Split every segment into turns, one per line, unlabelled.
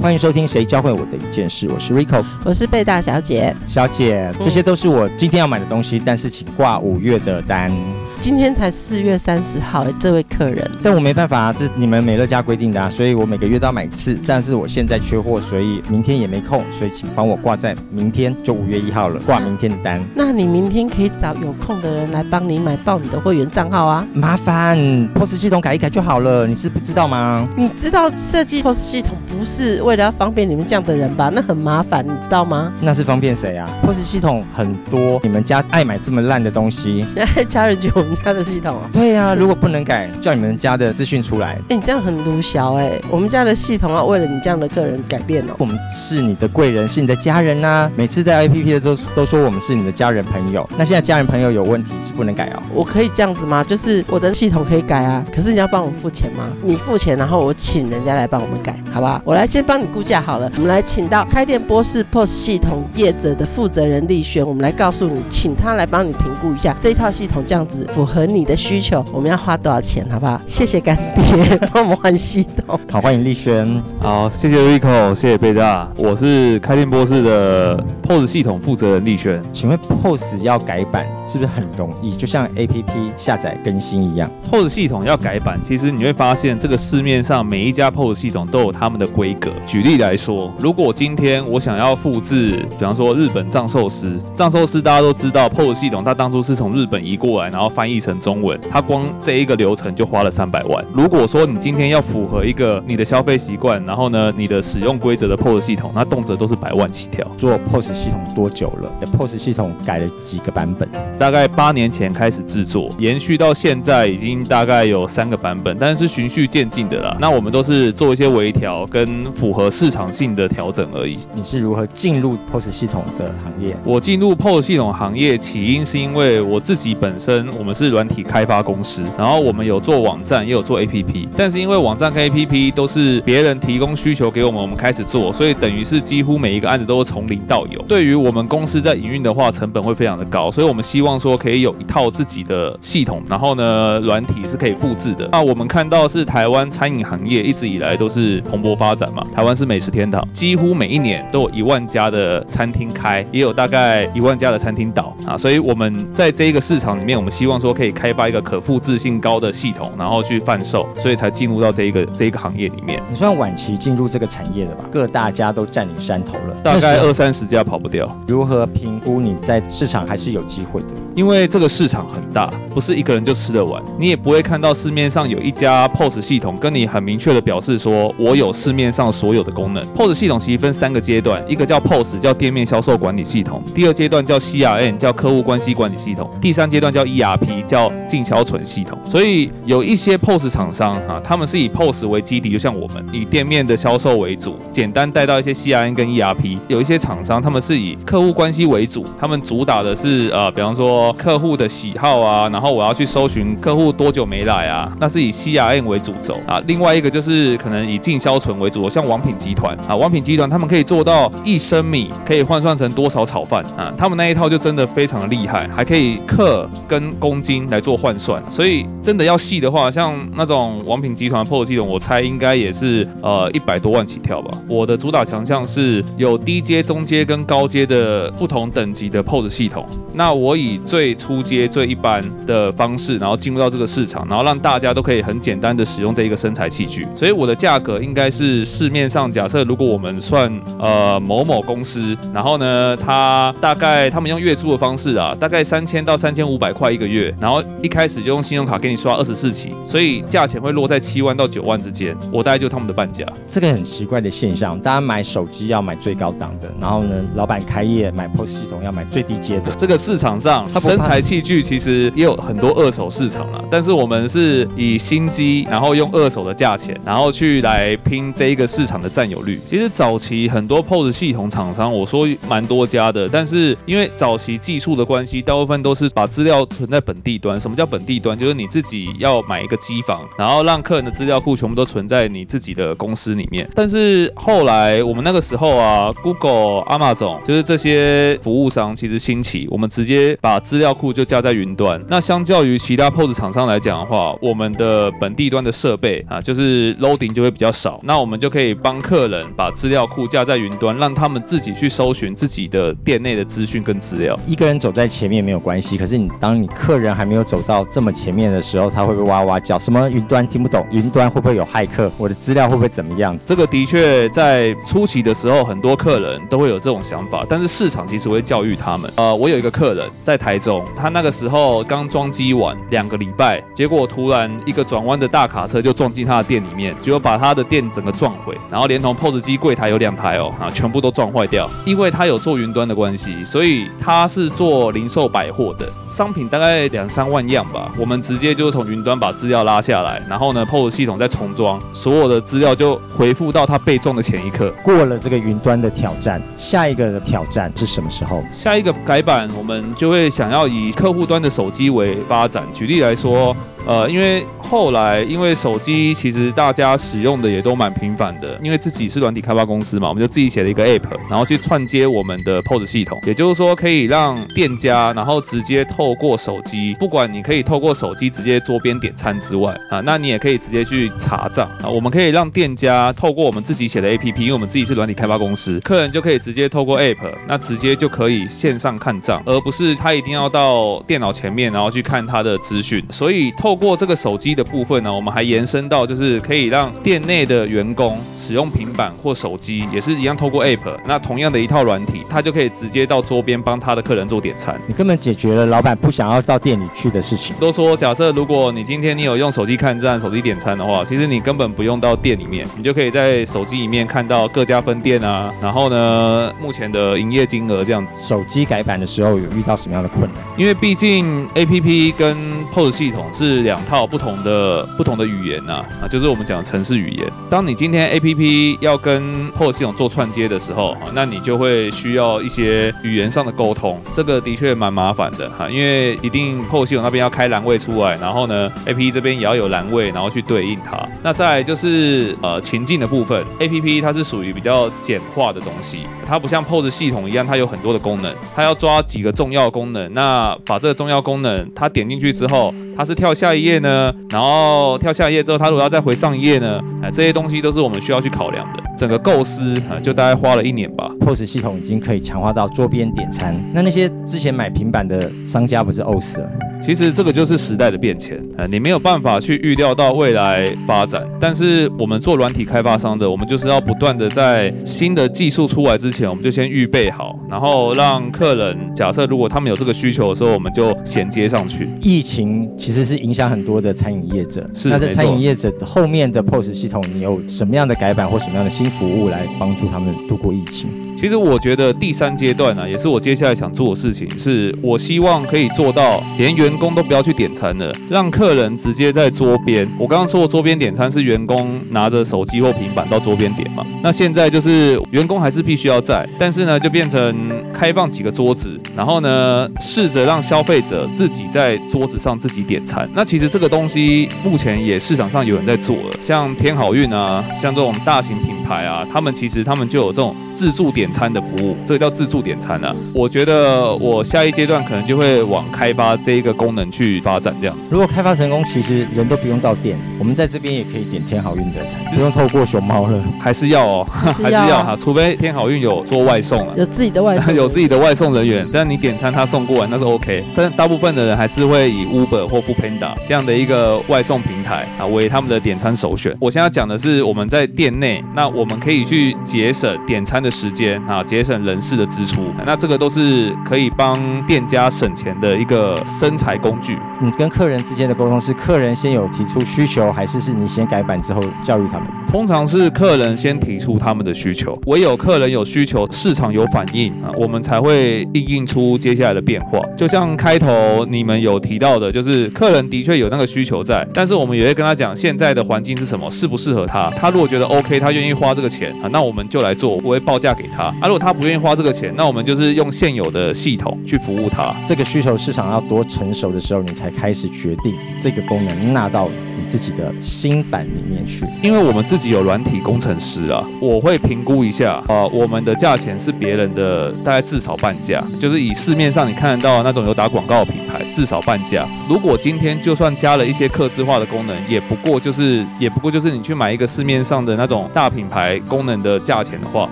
欢迎收听《谁教会我的一件事》，我是 Rico，
我是贝大小姐。
小姐，这些都是我今天要买的东西，但是请挂五月的单。
今天才四月三十号，这位客人，
但我没办法啊，这是你们美乐家规定的啊，所以我每个月都要买一次。但是我现在缺货，所以明天也没空，所以请帮我挂在明天，就五月一号了，挂明天的单。
那你明天可以找有空的人来帮你买报你的会员账号啊。
麻烦 POS 系统改一改就好了，你是不知道吗？
你知道设计 POS 系统不是为了要方便你们这样的人吧？那很麻烦，你知道吗？
那是方便谁啊？POS 系统很多，你们家爱买这么烂的东西，
家人就我们家的系统啊。
对呀、如果不能改，叫你们家的资讯出来。
哎、你这样很毒小哎、我们家的系统要为了你这样的客人改变哦。
我们是你的贵人，是你的家人呐、每次在 APP 的时候都说我们是你的家人朋友。那现在家人朋友有问题是不能改哦。
我可以这样子吗？就是我的系统可以改啊，可是你要帮我付钱吗？你付钱，然后我请人家来帮我们改，好不好？我来先帮你估价好了。我们来请到开店波士 POS 系统业者的负责人丽轩，我们来告诉你，请他来帮你评估一下这一套系统这样子符合你的需求，我们要花多少钱，好不好？谢谢干爹 帮我们换系统。
好，欢迎丽轩。
好，谢谢 Rico，谢谢贝大，我是开店波士的 POS 系统负责人丽轩。
请问 POS 要改版是不是很容易？就像 APP 下载更新一样
？POS 系统要改版，其实你会发现这个市面上每一家 POS 系统都有他们的规格。举例来说，如果今天我想要复制，比方说日本藏寿司，藏寿司大家都知道 POS 系统它当初是从日本移过来，然后翻译成中文，它光这一个流程就花了三百万。如果说你今天要符合一个你的消费习惯，然后呢你的使用规则的 POS 系统，那动辄都是百万起跳。
做 POS 系统多久了？POS 系统改了几个版本？
大概八年前开始制作，延续到现在已经大概有三个版本，但是是循序渐进的啦。那我们都是做一些微调跟符合市场性的调整而已。
你是如何进入 POS 系统的行业？
我进入 POS 系统行业起因是因为我自己本身我们是软体开发公司，然后我们有做网站也有做 APP，但是因为网站跟 APP 都是别人提供需求给我们，我们开始做，所以等于是几乎每一个案子都是从零到有。对于我们公司在营运的话，成本会非常的高，所以我们希望说可以有一套自己的系统，然后呢，软体是可以复制的。那我们看到是台湾餐饮行业一直以来都是蓬勃发展嘛，台湾是美食天堂，几乎每一年都有一万家的餐厅开，也有大概一万家的餐厅倒啊，所以我们在这一个市场里面，我们希望说可以开发一个可复制性高的系统，然后去贩售，所以才进入到这一个 这一个行业里面。
你算晚期进入这个产业的吧？各大家都占领山头了，
大概二三十家跑不掉，
如何评估你在市场还是有机会的？
因为这个市场很大，不是一个人就吃得完，你也不会看到市面上有一家 POS 系统跟你很明确的表示说，我有市面上所有的功能。POS 系统其实分三个阶段，一个叫 POS，叫店面销售管理系统；第二阶段叫 CRM，叫客户关系管理系统；第三阶段叫 ERP，叫进销存系统。所以有一些 POS 厂商啊，他们是以 POS 为基底，就像我们以店面的销售为主，简单带到一些 CRM 跟 ERP。有一些厂商他们是以客户关系为主，他们主打的是呃，比方说客户的喜好啊，然后我要去搜寻客户多久没来啊，那是以 CRM 为主轴啊。另外一个就是可能以进销存为主，像王品集团啊，王品集团他们可以做到一升米可以换算成多少炒饭啊，他们那一套就真的非常的厉害，还可以克跟公斤来做换算，所以真的要细的话，像那种王品集团 POS 系统，我猜应该也是呃一百多万起跳吧。我的主打强项是有低阶、中阶跟高阶的不同等级的 POS 系统。那我以最初阶、最一般的方式，然后进入到这个市场，然后让大家都可以很简单的使用这一个生材器具。所以我的价格应该是市面上假设如果我们算呃某某公司，然后呢，他大概他们用月租的方式啊，大概三千到三千五百块一个月，然后一开始就用信用卡给你刷二十四期，所以价钱会落在七万到九万之间，我大概就他们的半价。
这个很奇怪的现象，大家买手机要买最高档的，然后呢，老板开业买 POS 系统要买最低阶的。
这个市场上
它不怕
生财器具其实也有很多二手市场啊，但是我们是以新机，然后用二手的价钱，然后去来拼这一个市场的占有率。其实早期很多 POS 系统厂商，我说蛮多家的，但是因为早期技术的关系，大部分都是把资料存在本地端。什么叫本地端？就是你自己要买一个机房，然后让客人的资料库全部都存在你自己的公司里面。但是后来我们那个时候啊，Google、Amazon 就是这些服务商其实兴起，我们直接把资料库就架在云端。那相较于其他 POS 厂商来讲的话，我们的本地端的设备啊，就是 loading 就会比较少。那我就可以帮客人把资料库架在云端，让他们自己去搜寻自己的店内的资讯跟资料。
一个人走在前面没有关系，可是你当你客人还没有走到这么前面的时候，他会不会哇哇叫？什么云端听不懂？云端会不会有骇客？我的资料会不会怎么样子？
这个的确在初期的时候，很多客人都会有这种想法，但是市场其实会教育他们。呃，我有一个客人在台中，他那个时候刚装机完两个礼拜，结果突然一个转弯的大卡车就撞进他的店里面，结果把他的店整个撞毁，然后连同 POS 机柜台有两台哦，啊，全部都撞坏掉。因为他有做云端的关系，所以他是做零售百货的，商品大概两三万样吧。我们直接就是从云端把资料拉下来，然后呢，POS 系统再重装，所有的资料就回复到他被撞的前一刻。
过了这个云端的挑战，下一个的挑战是什么时候？
下一个改版，我们就会想要以客户端的手机为发展。举例来说。呃，因为后来因为手机其实大家使用的也都蛮频繁的，因为自己是软体开发公司嘛，我们就自己写了一个 app，然后去串接我们的 POS 系统，也就是说可以让店家然后直接透过手机，不管你可以透过手机直接桌边点餐之外啊，那你也可以直接去查账。啊，我们可以让店家透过我们自己写的 app，因为我们自己是软体开发公司，客人就可以直接透过 app，那直接就可以线上看账，而不是他一定要到电脑前面然后去看他的资讯，所以透过这个手机的部分呢，我们还延伸到就是可以让店内的员工使用平板或手机，也是一样透过 App，那同样的一套软体，他就可以直接到桌边帮他的客人做点餐。
你根本解决了老板不想要到店里去的事情。
都说假设如果你今天你有用手机看站、手机点餐的话，其实你根本不用到店里面，你就可以在手机里面看到各家分店啊，然后呢目前的营业金额这样。
手机改版的时候有遇到什么样的困难？
因为毕竟 APP 跟 POS 系统是两套。不同的不同的语言呐啊，就是我们讲的城市语言。当你今天 A P P 要跟 POS 系统做串接的时候，啊那你就会需要一些语言上的沟通，这个的确蛮麻烦的哈，因为一定 POS 系统那边要开栏位出来，然后呢 A P P 这边也要有栏位，然后去对应它。那再就是呃情境的部分，A P P 它是属于比较简化的东西，它不像 POS 系统一样，它有很多的功能，它要抓几个重要功能，那把这个重要功能它点进去之后。它是跳下一页呢，然后跳下一页之后，它如果要再回上一页呢，哎，这些东西都是我们需要去考量的。整个构思啊，就大概花了一年吧。
POS 系统已经可以强化到桌边点餐，那那些之前买平板的商家不是呕死了？
其实这个就是时代的变迁啊，你没有办法去预料到未来发展。但是我们做软体开发商的，我们就是要不断的在新的技术出来之前，我们就先预备好，然后让客人假设如果他们有这个需求的时候，我们就衔接上去。
疫情其实是影响很多的餐饮业者，
是
那在餐饮业者后面的 POS 系统，你有什么样的改版或什么样的新服务来帮助他们度过疫情？
其实我觉得第三阶段呢，也是我接下来想做的事情，是我希望可以做到连员工都不要去点餐了，让客人直接在桌边。我刚刚说的桌边点餐是员工拿着手机或平板到桌边点嘛？那现在就是员工还是必须要在，但是呢，就变成开放几个桌子，然后呢，试着让消费者自己在桌子上自己点餐。那其实这个东西目前也市场上有人在做了，像天好运啊，像这种大型品牌啊，他们其实他们就有这种自助点。餐的服务，这个叫自助点餐啊。我觉得我下一阶段可能就会往开发这一个功能去发展，这样子。
如果开发成功，其实人都不用到店，我们在这边也可以点天好运的餐，不用透过熊猫了。
还是要哦，还是要哈，除非天好运有做外送啊，
有自己的外送，
有自己的外送人员，这样你点餐他送过来那是 OK。但大部分的人还是会以 Uber 或 Foodpanda 这样的一个外送平台啊为他们的点餐首选。我现在讲的是我们在店内，那我们可以去节省点餐的时间。间啊，节省人事的支出。那这个都是可以帮店家省钱的一个生财工具。
你跟客人之间的沟通是客人先有提出需求，还是是你先改版之后教育他们？
通常是客人先提出他们的需求，唯有客人有需求，市场有反应啊，我们才会应应出接下来的变化。就像开头你们有提到的，就是客人的确有那个需求在，但是我们也会跟他讲现在的环境是什么，适不适合他。他如果觉得 OK，他愿意花这个钱啊，那我们就来做，我会报价给他。啊，如果他不愿意花这个钱，那我们就是用现有的系统去服务他。
这个需求市场要多成熟的时候，你才开始决定这个功能纳到你自己的新版里面去。
因为我们自己有软体工程师啊，我会评估一下啊，我们的价钱是别人的大概至少半价，就是以市面上你看得到那种有打广告的品牌至少半价。如果今天就算加了一些客制化的功能，也不过就是也不过就是你去买一个市面上的那种大品牌功能的价钱的话，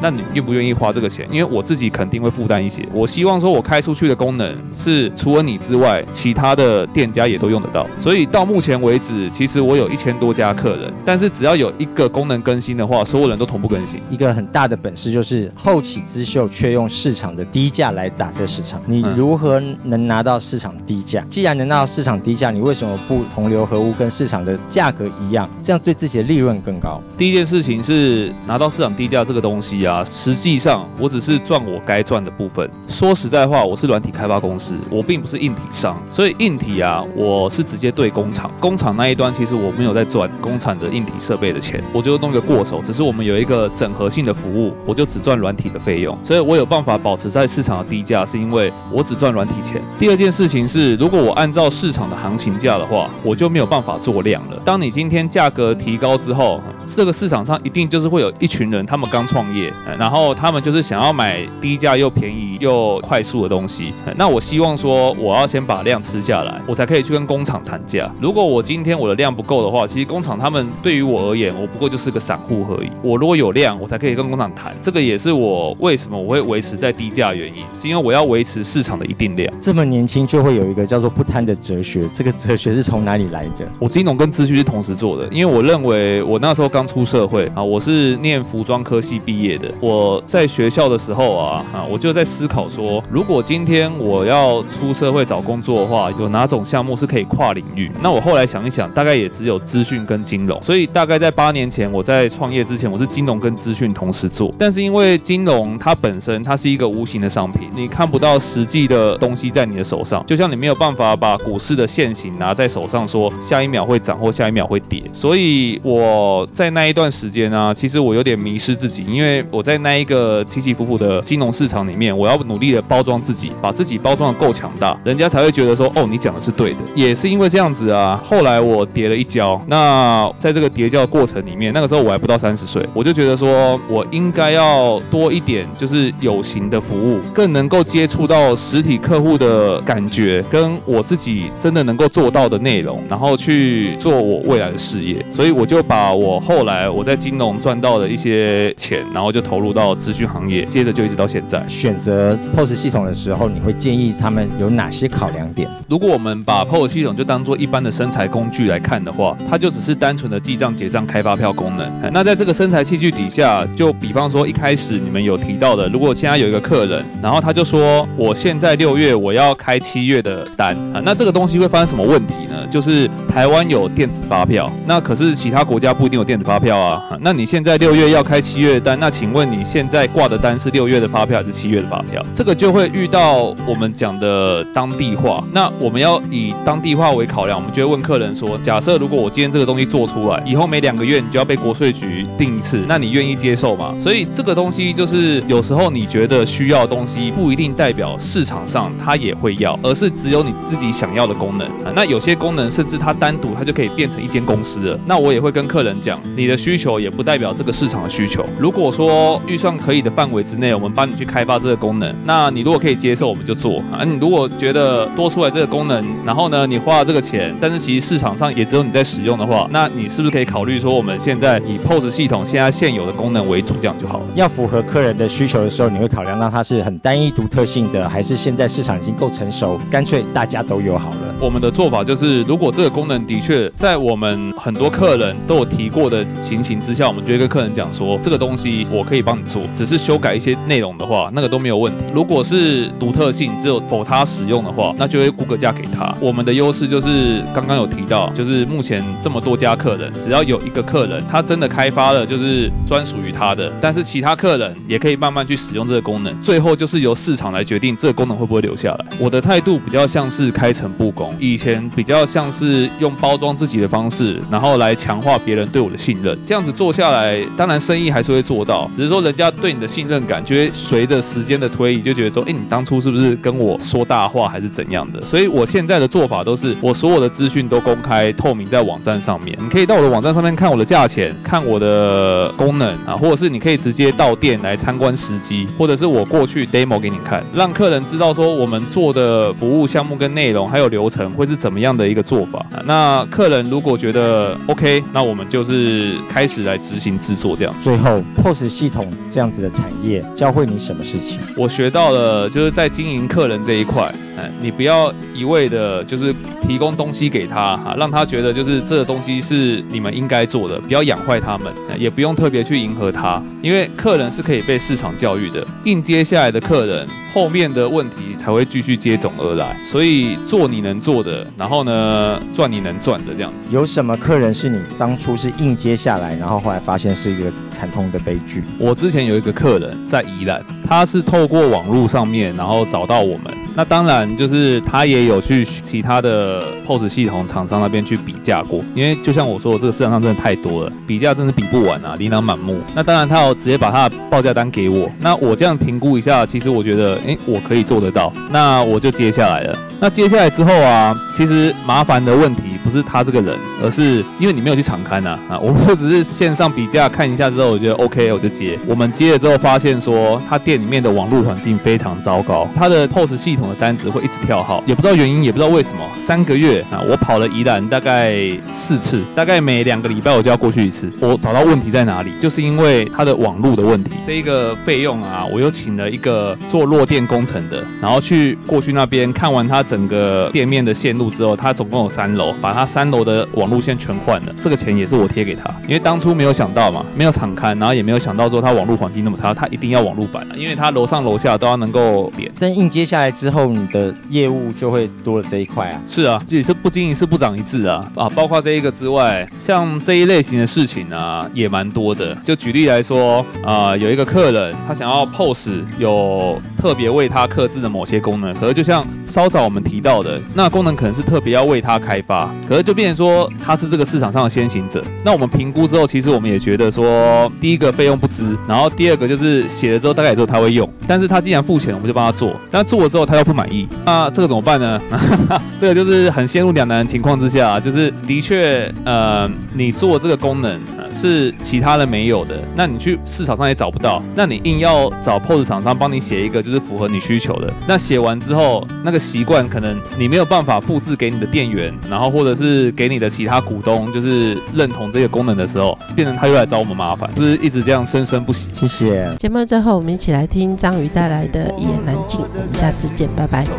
那你愿不愿意花这个钱？因为我自己肯定会负担一些。我希望说我开出去的功能是除了你之外，其他的店家也都用得到。所以到目前为止，其实我有一千多家客人，但是只要有一个功能更新的话，所有人都同步更新。
一个很大的本事就是后起之秀，却用市场的低价来打这个市场。你如何能拿到市场低价？既然能拿到市场低价，你为什么不同流合污，跟市场的价格一样？这样对自己的利润更高。
第一件事情是拿到市场低价这个东西啊，实际上我只是赚我该赚的部分。说实在话，我是软体开发公司，我并不是硬体商，所以硬体啊，我是直接对工厂。工厂那一端其实我没有在赚工厂的硬体设备的钱，我就弄个过手。只是我们有一个整合性的服务，我就只赚软体的费用，所以我有办法保持在市场的低价，是因为我只赚软体钱。第二件事情是，如果我按照市场的行情价的话，我就没有办法做量了。当你今天价格提高之后，这个市场上一定就是会有一群人，他们刚创业，然后他们就是想要买低价又便宜又快速的东西。那我希望说，我要先把量吃下来，我才可以去跟工厂谈价。如果我今天我的量不够的话，其实工厂他们对于我而言，我不过就是个散户而已。我如果有量，我才可以跟工厂谈。这个也是我为什么我会维持在低价原因，是因为我要维持市场的一定量。
这么年轻就会有一个叫做不贪的哲学，这个哲学是从哪里来的？
我金融跟资讯是同时做的，因为我认为我那时候刚出社会啊，我是念服装科系毕业的。我在学校的时候啊啊，我就在思考说，如果今天我要出社会找工作的话，有哪种项目是可以跨领域？那我后来想一想，大概也只有资讯跟金融。所以大概在八年前我在创业之前，我是金融跟资讯同时做。但是因为金融它本身它是一个无形的商品，你看不到实际的东西在你的手上，就像你没有办法把股市的现形拿在手上，说下一秒会涨或下一秒会跌。所以我在那一段时间呢，其实我有点迷失自己，因为我在那一个起起伏伏的金融市场里面，我要努力的包装自己，把自己包装的够强大，人家才会觉得说，哦，你讲的是对的。也是因为这样子啊，后来我跌了一跤。那在这个叠跤的过程里面，那个时候我还不到三十岁，我就觉得说我应该要多一点，就是有形的服务，更能够接触到实体客户的感觉，跟我自己真的能够做到的内容，然后去做我未来的事业。所以我就把我后来我在金融赚到的一些钱，然后就投入到资讯行业，接着就一直到现在。
选择 POS 系统的时候，你会建议他们有哪些考量点？
如果我们把 POS 系统就当做一般的生财工具来看看的话，它就只是单纯的记账、结账、开发票功能。那在这个生财器具底下，就比方说一开始你们有提到的，如果现在有一个客人，然后他就说我现在六月我要开七月的单啊，那这个东西会发生什么问题呢？就是台湾有电子发票，那可是其他国家不一定有电子发票啊。那你现在六月要开七月的单，那请问你现在挂的单是六月的发票还是七月的发票？这个就会遇到我们讲的当地化。那我们要以当地化为考量，我们就会问客人说：假设如果我今天这个东西做出来，以后每两个月你就要被国税局定一次，那你愿意接受吗？所以这个东西就是有时候你觉得需要的东西，不一定代表市场上它也会要，而是只有你自己想要的功能。那有些功能甚至它单独它就可以变成一间公司了。那我也会跟客人讲，你的需求也不代表这个市场的需求。如果说预算可以的范围之内，我们帮你去开发这个功能，那你如果可以接受，我们就做啊。你如果觉得多出来这个功能，然后呢，你花了这个钱，但是其实市场上也只有你在使用的话，那你是不是可以考虑说，我们现在以 POS 系统现在现有的功能为主，这样就好了。
要符合客人的需求的时候，你会考量到它是很单一独特性的，还是现在市场已经够成熟，干脆大家都有好了。
我们的做法就是，是如果这个功能的确在我们很多客人都有提过的情形之下，我们就会跟客人讲说，这个东西我可以帮你做，只是修改一些内容的话，那个都没有问题。如果是独特性只有否他使用的话，那就会估个价给他。我们的优势就是刚刚有提到，就是目前这么多家客人，只要有一个客人他真的开发了就是专属于他的，但是其他客人也可以慢慢去使用这个功能，最后就是由市场来决定这个功能会不会留下来。我的态度比较像是开诚布公，以前比较像是用包装自己的方式，然后来强化别人对我的信任。这样子做下来，当然生意还是会做到，只是说人家对你的信任感就会随着时间的推移，就觉得说，哎，你当初是不是跟我说大话还是怎样的？所以我现在的做法都是，我所有的资讯都公开透明在网站上面，你可以到我的网站上面看我的价钱，看我的功能啊，或者是你可以直接到店来参观实机，或者是我过去 demo 给你看，让客人知道说我们做的服务项目跟内容还有流程会是怎么样的一个做法。那客人如果觉得 OK，那我们就是开始来执行制作这样。
最后，POS 系统这样子的产业教会你什么事情？
我学到了，就是在经营客人这一块，哎，你不要一味的，就是提供东西给他哈，让他觉得就是这个东西是你们应该做的，不要养坏他们，也不用特别去迎合他，因为客人是可以被市场教育的，应接下来的客人，后面的问题才会继续接踵而来，所以做你能做的，然后呢，赚你能赚的这样子。
有什么客人是你当初是应接下来，然后后来发现是一个惨痛的悲剧？
我之前有一个客人在宜兰，他是透过网络上面，然后找到我们。那当然就是他也有去其他的 POS 系统厂商那边去比价过，因为就像我说的，这个市场上真的太多了，比价真的比不完啊，琳琅满目。那当然他有直接把他的报价单给我，那我这样评估一下，其实我觉得，诶，我可以做得到，那我就接下来了。那接下来之后啊，其实麻烦的问题不是他这个人，而是因为你没有去场刊啊，啊，我们就只是线上比价看一下之后，我觉得 OK，我就接。我们接了之后发现说，他店里面的网络环境非常糟糕，他的 POS 系统的单子会一直跳号，也不知道原因，也不知道为什么。三个月啊，我跑了宜兰大概四次，大概每两个礼拜我就要过去一次。我找到问题在哪里，就是因为他的网络的问题。这一个费用啊，我又请了一个做落电工程的，然后去过去那边看完他。整个店面的线路之后，他总共有三楼，把他三楼的网路线全换了。这个钱也是我贴给他，因为当初没有想到嘛，没有敞开，然后也没有想到说他网络环境那么差，他一定要网络版，因为他楼上楼下都要能够连。
但硬接下来之，后你的业务就会多了这一块啊。
是啊，这也是不经一事不长一智啊啊！包括这一个之外，像这一类型的事情啊，也蛮多的。就举例来说啊，有一个客人他想要 POS 有特别为他克制的某些功能，可是就像稍早我们。提到的那功能可能是特别要为它开发，可是就变成说它是这个市场上的先行者。那我们评估之后，其实我们也觉得说，第一个费用不值，然后第二个就是写了之后大概也只有他会用，但是他既然付钱，我们就帮他做。但做了之后他又不满意，那这个怎么办呢？这个就是很陷入两难情况之下，就是的确，呃，你做这个功能是其他人没有的，那你去市场上也找不到，那你硬要找 POS 厂商帮你写一个就是符合你需求的，那写完之后那个习惯。可能你没有办法复制给你的店员，然后或者是给你的其他股东，就是认同这个功能的时候，变成他又来找我们麻烦，就是一直这样生生不息。
谢谢。
节目最后，我们一起来听张宇带来的《一言难尽》，我们下次见，拜拜。不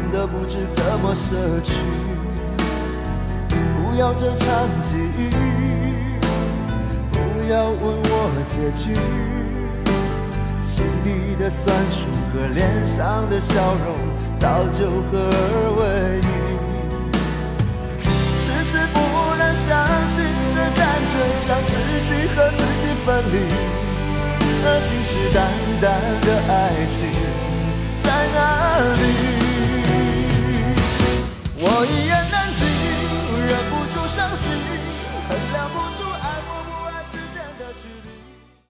要这场际遇，不不要问我结局心底的酸楚和脸上的笑容早就合二为一迟迟不能相信这感觉像自己和自己分离那信誓旦旦的爱情在哪里？我一言
难尽忍不住伤心衡量不出